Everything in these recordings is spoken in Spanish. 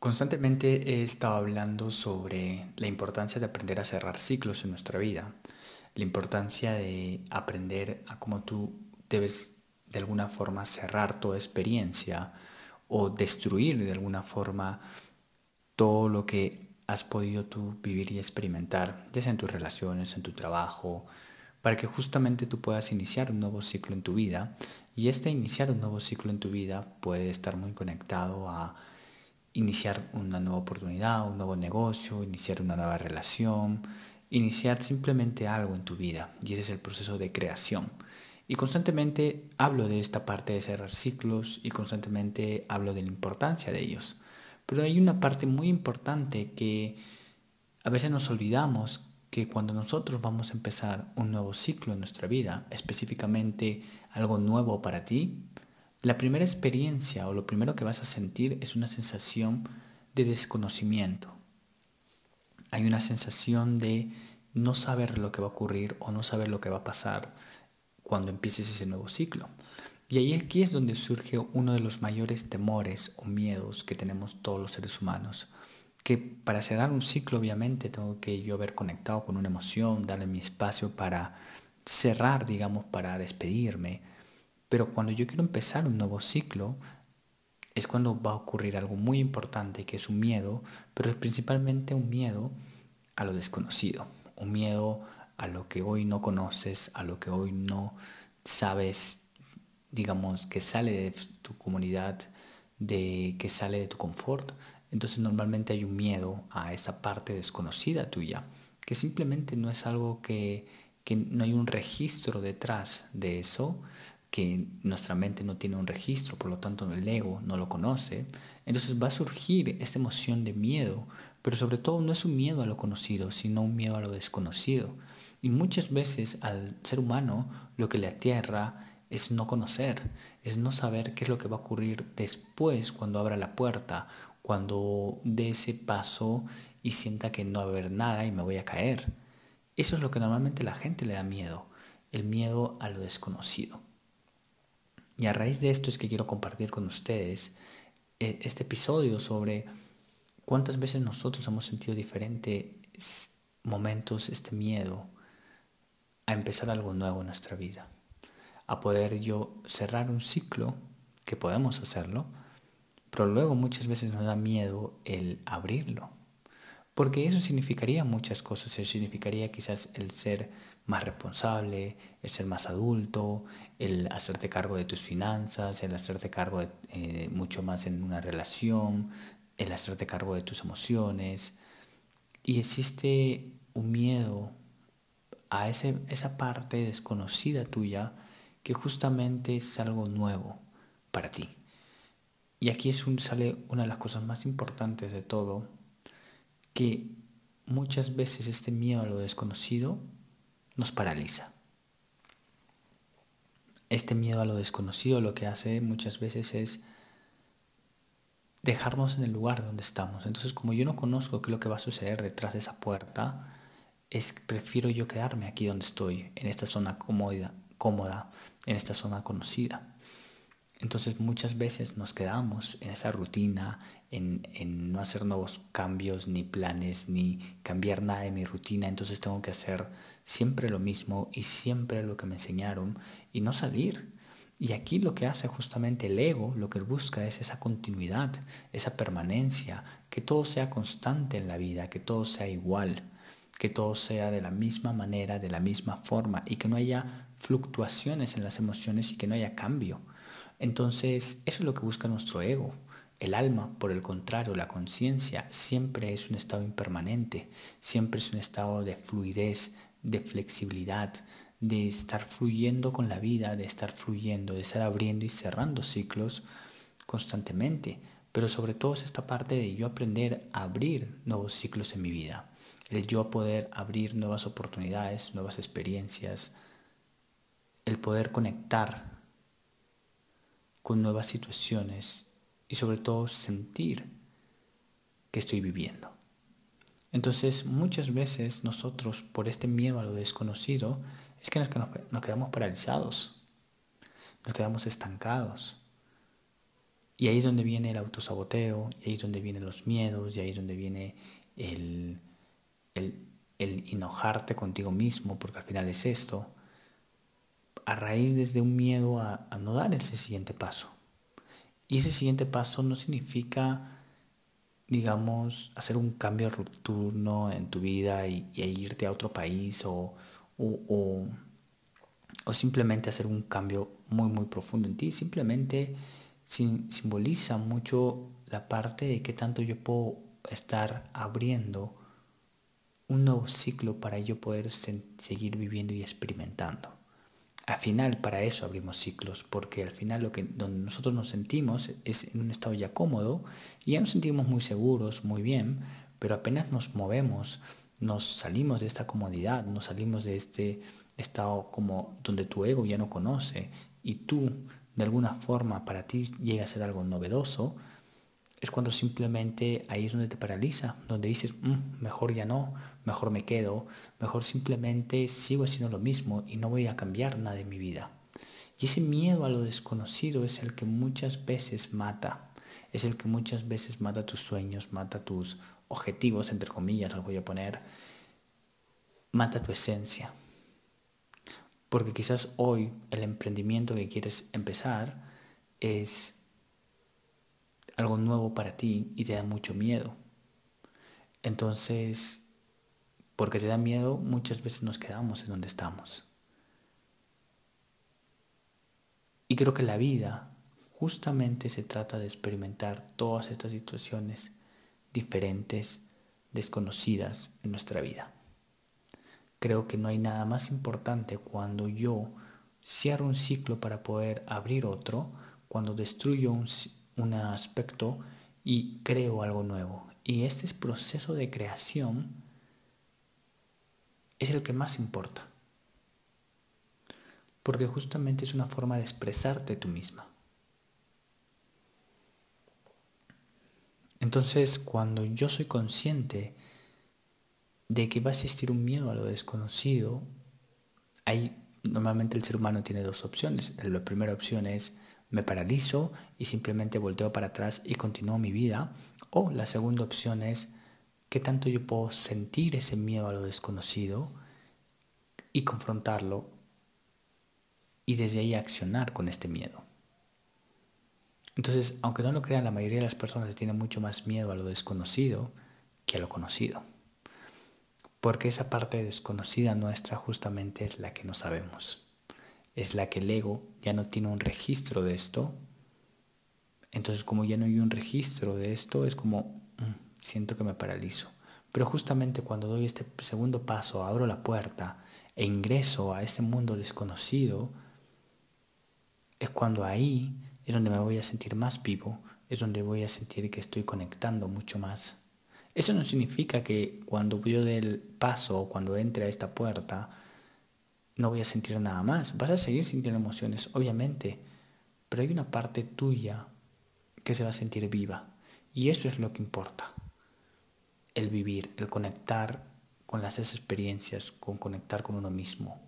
Constantemente he estado hablando sobre la importancia de aprender a cerrar ciclos en nuestra vida, la importancia de aprender a cómo tú debes de alguna forma cerrar toda experiencia o destruir de alguna forma todo lo que has podido tú vivir y experimentar, ya sea en tus relaciones, en tu trabajo, para que justamente tú puedas iniciar un nuevo ciclo en tu vida. Y este iniciar un nuevo ciclo en tu vida puede estar muy conectado a iniciar una nueva oportunidad, un nuevo negocio, iniciar una nueva relación, iniciar simplemente algo en tu vida. Y ese es el proceso de creación. Y constantemente hablo de esta parte de cerrar ciclos y constantemente hablo de la importancia de ellos. Pero hay una parte muy importante que a veces nos olvidamos que cuando nosotros vamos a empezar un nuevo ciclo en nuestra vida, específicamente algo nuevo para ti, la primera experiencia o lo primero que vas a sentir es una sensación de desconocimiento. Hay una sensación de no saber lo que va a ocurrir o no saber lo que va a pasar cuando empieces ese nuevo ciclo. Y ahí aquí es donde surge uno de los mayores temores o miedos que tenemos todos los seres humanos. Que para cerrar un ciclo obviamente tengo que yo haber conectado con una emoción, darle mi espacio para cerrar, digamos, para despedirme, pero cuando yo quiero empezar un nuevo ciclo, es cuando va a ocurrir algo muy importante, que es un miedo, pero es principalmente un miedo a lo desconocido, un miedo a lo que hoy no conoces, a lo que hoy no sabes, digamos, que sale de tu comunidad, de que sale de tu confort. Entonces normalmente hay un miedo a esa parte desconocida tuya, que simplemente no es algo que, que no hay un registro detrás de eso, que nuestra mente no tiene un registro, por lo tanto el ego no lo conoce, entonces va a surgir esta emoción de miedo, pero sobre todo no es un miedo a lo conocido, sino un miedo a lo desconocido. Y muchas veces al ser humano lo que le atierra es no conocer, es no saber qué es lo que va a ocurrir después cuando abra la puerta, cuando dé ese paso y sienta que no va a haber nada y me voy a caer. Eso es lo que normalmente la gente le da miedo, el miedo a lo desconocido. Y a raíz de esto es que quiero compartir con ustedes eh, este episodio sobre cuántas veces nosotros hemos sentido diferentes momentos, este miedo a empezar algo nuevo en nuestra vida, a poder yo cerrar un ciclo, que podemos hacerlo, pero luego muchas veces nos da miedo el abrirlo, porque eso significaría muchas cosas, eso significaría quizás el ser más responsable, el ser más adulto, el hacerte cargo de tus finanzas, el hacerte cargo eh, mucho más en una relación, el hacerte cargo de tus emociones. Y existe un miedo a ese, esa parte desconocida tuya que justamente es algo nuevo para ti. Y aquí es sale una de las cosas más importantes de todo, que muchas veces este miedo a lo desconocido nos paraliza. Este miedo a lo desconocido lo que hace muchas veces es dejarnos en el lugar donde estamos. Entonces, como yo no conozco qué es lo que va a suceder detrás de esa puerta, es prefiero yo quedarme aquí donde estoy, en esta zona cómoda, cómoda, en esta zona conocida. Entonces muchas veces nos quedamos en esa rutina, en, en, no hacer nuevos cambios, ni planes, ni cambiar nada de mi rutina. Entonces tengo que hacer siempre lo mismo y siempre lo que me enseñaron y no salir. Y aquí lo que hace justamente el ego, lo que busca es esa continuidad, esa permanencia, que todo sea constante en la vida, que todo sea igual, que todo sea de la misma manera, de la misma forma y que no haya fluctuaciones en las emociones y que no haya cambio. Entonces, eso es lo que busca nuestro ego. El alma, por el contrario, la conciencia, siempre es un estado impermanente, siempre es un estado de fluidez, de flexibilidad, de estar fluyendo con la vida, de estar fluyendo, de estar abriendo y cerrando ciclos constantemente. Pero sobre todo es esta parte de yo aprender a abrir nuevos ciclos en mi vida, el yo poder abrir nuevas oportunidades, nuevas experiencias, el poder conectar con nuevas situaciones y sobre todo sentir que estoy viviendo. Entonces muchas veces nosotros por este miedo a lo desconocido es que nos, quedamos paralizados, nos quedamos estancados Y ahí es donde viene el autosaboteo, y ahí es donde vienen los miedos, y ahí es donde viene el, el, el enojarte contigo mismo, porque al final es esto, a raíz desde un miedo a, no dar ese siguiente paso. Y ese siguiente paso no significa digamos, hacer un cambio rupturno en tu vida y, irte a otro país o, o, o, simplemente hacer un cambio muy, muy profundo en ti. Simplemente simboliza mucho la parte de que tanto yo puedo estar abriendo un nuevo ciclo para yo poder seguir viviendo y experimentando al final para eso abrimos ciclos, porque al final lo que donde nosotros nos sentimos es en un estado ya cómodo y ya nos sentimos muy seguros, muy bien, pero apenas nos movemos, nos salimos de esta comodidad, nos salimos de este estado como donde tu ego ya no conoce y tú de alguna forma para ti llega a ser algo novedoso, es cuando simplemente ahí es donde te paraliza, donde dices, mm, mejor ya no, mejor me quedo, mejor simplemente sigo haciendo lo mismo y no voy a cambiar nada de mi vida. Y ese miedo a lo desconocido es el que muchas veces mata, es el que muchas veces mata tus sueños, mata tus objetivos, entre comillas, los voy a poner, mata tu esencia. Porque quizás hoy el emprendimiento que quieres empezar es algo nuevo para ti y te da mucho miedo. Entonces, porque te da miedo, muchas veces nos quedamos en donde estamos. Y creo que la vida justamente se trata de experimentar todas estas situaciones diferentes, desconocidas en nuestra vida. Creo que no hay nada más importante cuando yo cierro un ciclo para poder abrir otro, cuando destruyo un, un aspecto y creo algo nuevo. Y este proceso de creación es el que más importa. Porque justamente es una forma de expresarte tú misma. Entonces, cuando yo soy consciente de que va a existir un miedo a lo desconocido, hay normalmente el ser humano tiene dos opciones. La primera opción es me paralizo y simplemente volteo para atrás y continúo mi vida. O la segunda opción es qué tanto yo puedo sentir ese miedo a lo desconocido y confrontarlo y desde ahí accionar con este miedo. Entonces, aunque no lo crean, la mayoría de las personas tienen mucho más miedo a lo desconocido que a lo conocido. Porque esa parte desconocida nuestra justamente es la que no sabemos es la que el ego ya no tiene un registro de esto. Entonces como ya no hay un registro de esto, es como, mm, siento que me paralizo. Pero justamente cuando doy este segundo paso, abro la puerta e ingreso a ese mundo desconocido, es cuando ahí es donde me voy a sentir más vivo, es donde voy a sentir que estoy conectando mucho más. Eso no significa que cuando yo dé el paso o cuando entre a esta puerta, no voy a sentir nada más. Vas a seguir sintiendo emociones, obviamente, pero hay una parte tuya que se va a sentir viva. Y eso es lo que importa. El vivir, el conectar con las experiencias, con conectar con uno mismo.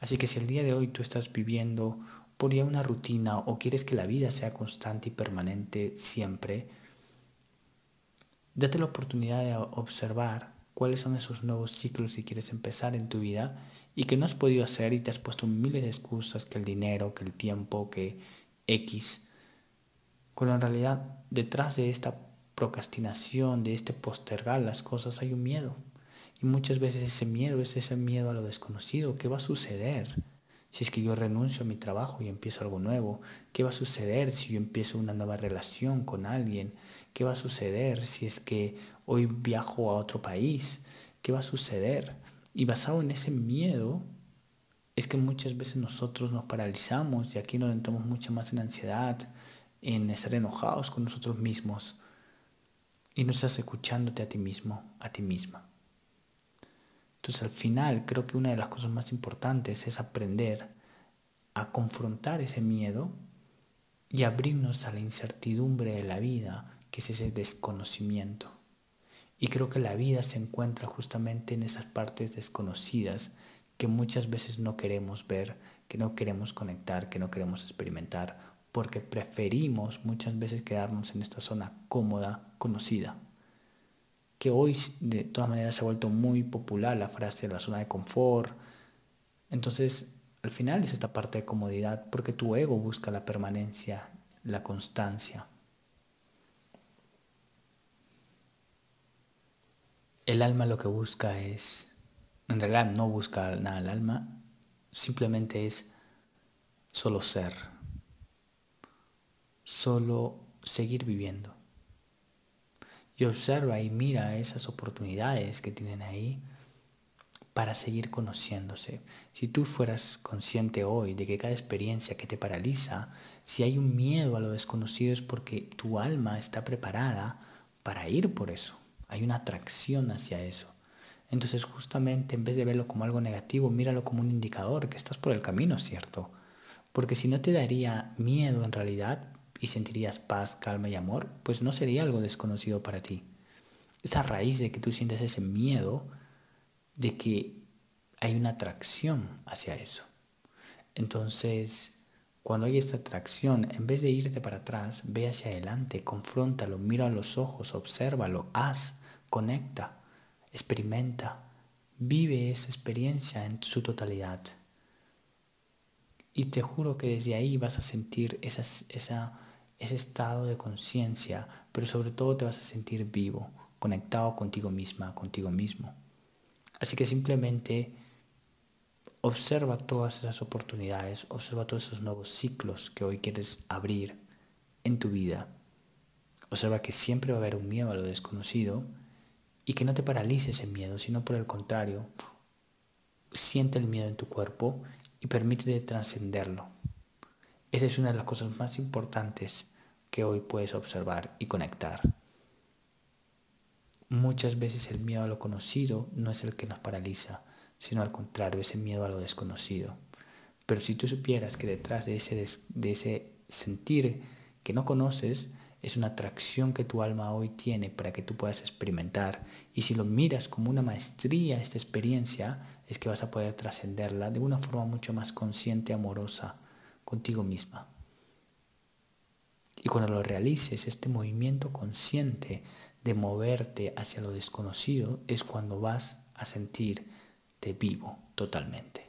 Así que si el día de hoy tú estás viviendo por ya una rutina o quieres que la vida sea constante y permanente siempre, date la oportunidad de observar cuáles son esos nuevos ciclos que quieres empezar en tu vida y que no has podido hacer y te has puesto miles de excusas, que el dinero, que el tiempo, que X. Cuando en realidad detrás de esta procrastinación, de este postergar las cosas, hay un miedo. Y muchas veces ese miedo es ese miedo a lo desconocido. ¿Qué va a suceder si es que yo renuncio a mi trabajo y empiezo algo nuevo? ¿Qué va a suceder si yo empiezo una nueva relación con alguien? ¿Qué va a suceder si es que hoy viajo a otro país? ¿Qué va a suceder? Y basado en ese miedo, es que muchas veces nosotros nos paralizamos y aquí nos entramos mucho más en ansiedad, en estar enojados con nosotros mismos y no estás escuchándote a ti mismo, a ti misma. Entonces al final creo que una de las cosas más importantes es aprender a confrontar ese miedo y abrirnos a la incertidumbre de la vida, que es ese desconocimiento. Y creo que la vida se encuentra justamente en esas partes desconocidas que muchas veces no queremos ver, que no queremos conectar, que no queremos experimentar porque preferimos muchas veces quedarnos en esta zona cómoda, conocida. Que hoy de todas maneras se ha vuelto muy popular la frase de la zona de confort. Entonces, al final es esta parte de comodidad porque tu ego busca la permanencia, la constancia. El alma lo que busca es, en realidad no busca nada el alma, simplemente es solo ser, solo seguir viviendo. Y observa y mira esas oportunidades que tienen ahí para seguir conociéndose. Si tú fueras consciente hoy de que cada experiencia que te paraliza, si hay un miedo a lo desconocido es porque tu alma está preparada para ir por eso. Hay una atracción hacia eso. Entonces justamente en vez de verlo como algo negativo, míralo como un indicador que estás por el camino, ¿cierto? Porque si no te daría miedo en realidad y sentirías paz, calma y amor, pues no sería algo desconocido para ti. Esa raíz de que tú sientes ese miedo, de que hay una atracción hacia eso. Entonces, cuando hay esta atracción, en vez de irte para atrás, ve hacia adelante, confróntalo, mira a los ojos, obsérvalo, haz, conecta experimenta, vive esa experiencia en su totalidad. Y te juro que desde ahí vas a sentir esa, ese estado de conciencia, pero sobre todo te vas a sentir vivo, conectado contigo misma, contigo mismo. Así que simplemente observa todas esas oportunidades, observa todos esos nuevos ciclos que hoy quieres abrir en tu vida. Observa que siempre va a haber un miedo a lo desconocido y que no te paralice ese miedo, sino por el contrario, siente el miedo en tu cuerpo y permítete trascenderlo. Esa es una de las cosas más importantes que hoy puedes observar y conectar. Muchas veces el miedo a lo conocido no es el que nos paraliza, sino al contrario, ese miedo a lo desconocido. Pero si tú supieras que detrás de ese, de ese sentir que no conoces, es una atracción que tu alma hoy tiene para que tú puedas experimentar. Y si lo miras como una maestría, esta experiencia, es que vas a poder trascenderla de una forma mucho más consciente, amorosa, contigo misma. Y cuando lo realices, este movimiento consciente de moverte hacia lo desconocido es cuando vas a sentirte vivo totalmente.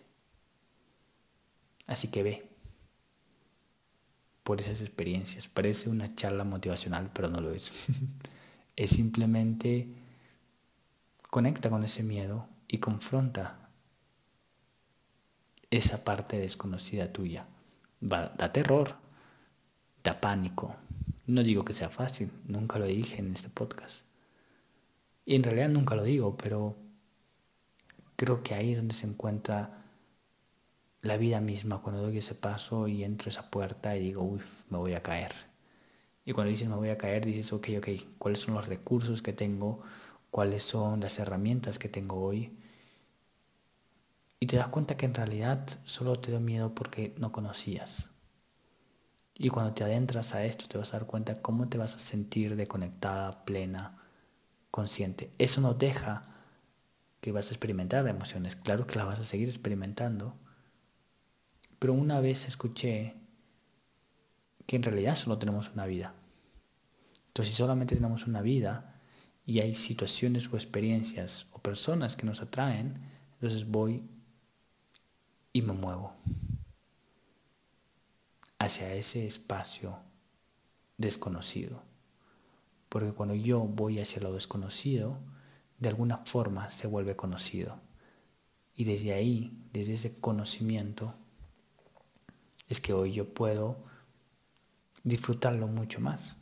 Así que ve, por esas experiencias. Parece una charla motivacional, pero no lo es. es simplemente conecta con ese miedo y confronta esa parte desconocida tuya. Da terror, da pánico. No digo que sea fácil, nunca lo dije en este podcast. Y en realidad nunca lo digo, pero creo que ahí es donde se encuentra la vida misma cuando doy ese paso y entro esa puerta y digo, uy, me voy a caer. Y cuando dices me voy a caer, dices, ok, ok, ¿cuáles son los recursos que tengo? ¿Cuáles son las herramientas que tengo hoy? Y te das cuenta que en realidad solo te da miedo porque no conocías. Y cuando te adentras a esto te vas a dar cuenta cómo te vas a sentir desconectada, plena, consciente. Eso no deja que vas a experimentar emociones. Claro que las vas a seguir experimentando, pero una vez escuché que en realidad solo tenemos una vida. Entonces, si solamente tenemos una vida y hay situaciones o experiencias o personas que nos atraen, entonces voy y me muevo hacia ese espacio desconocido. Porque cuando yo voy hacia lo desconocido, de alguna forma se vuelve conocido. Y desde ahí, desde ese conocimiento, es que hoy yo puedo disfrutarlo mucho más.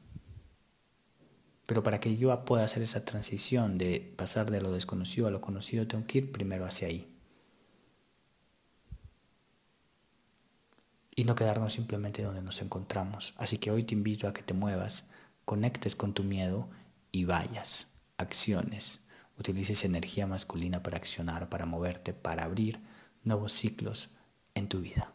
Pero para que yo pueda hacer esa transición de pasar de lo desconocido a lo conocido, tengo que ir primero hacia ahí. Y no quedarnos simplemente donde nos encontramos. Así que hoy te invito a que te muevas, conectes con tu miedo y vayas, acciones. Utilices energía masculina para accionar, para moverte, para abrir nuevos ciclos en tu vida.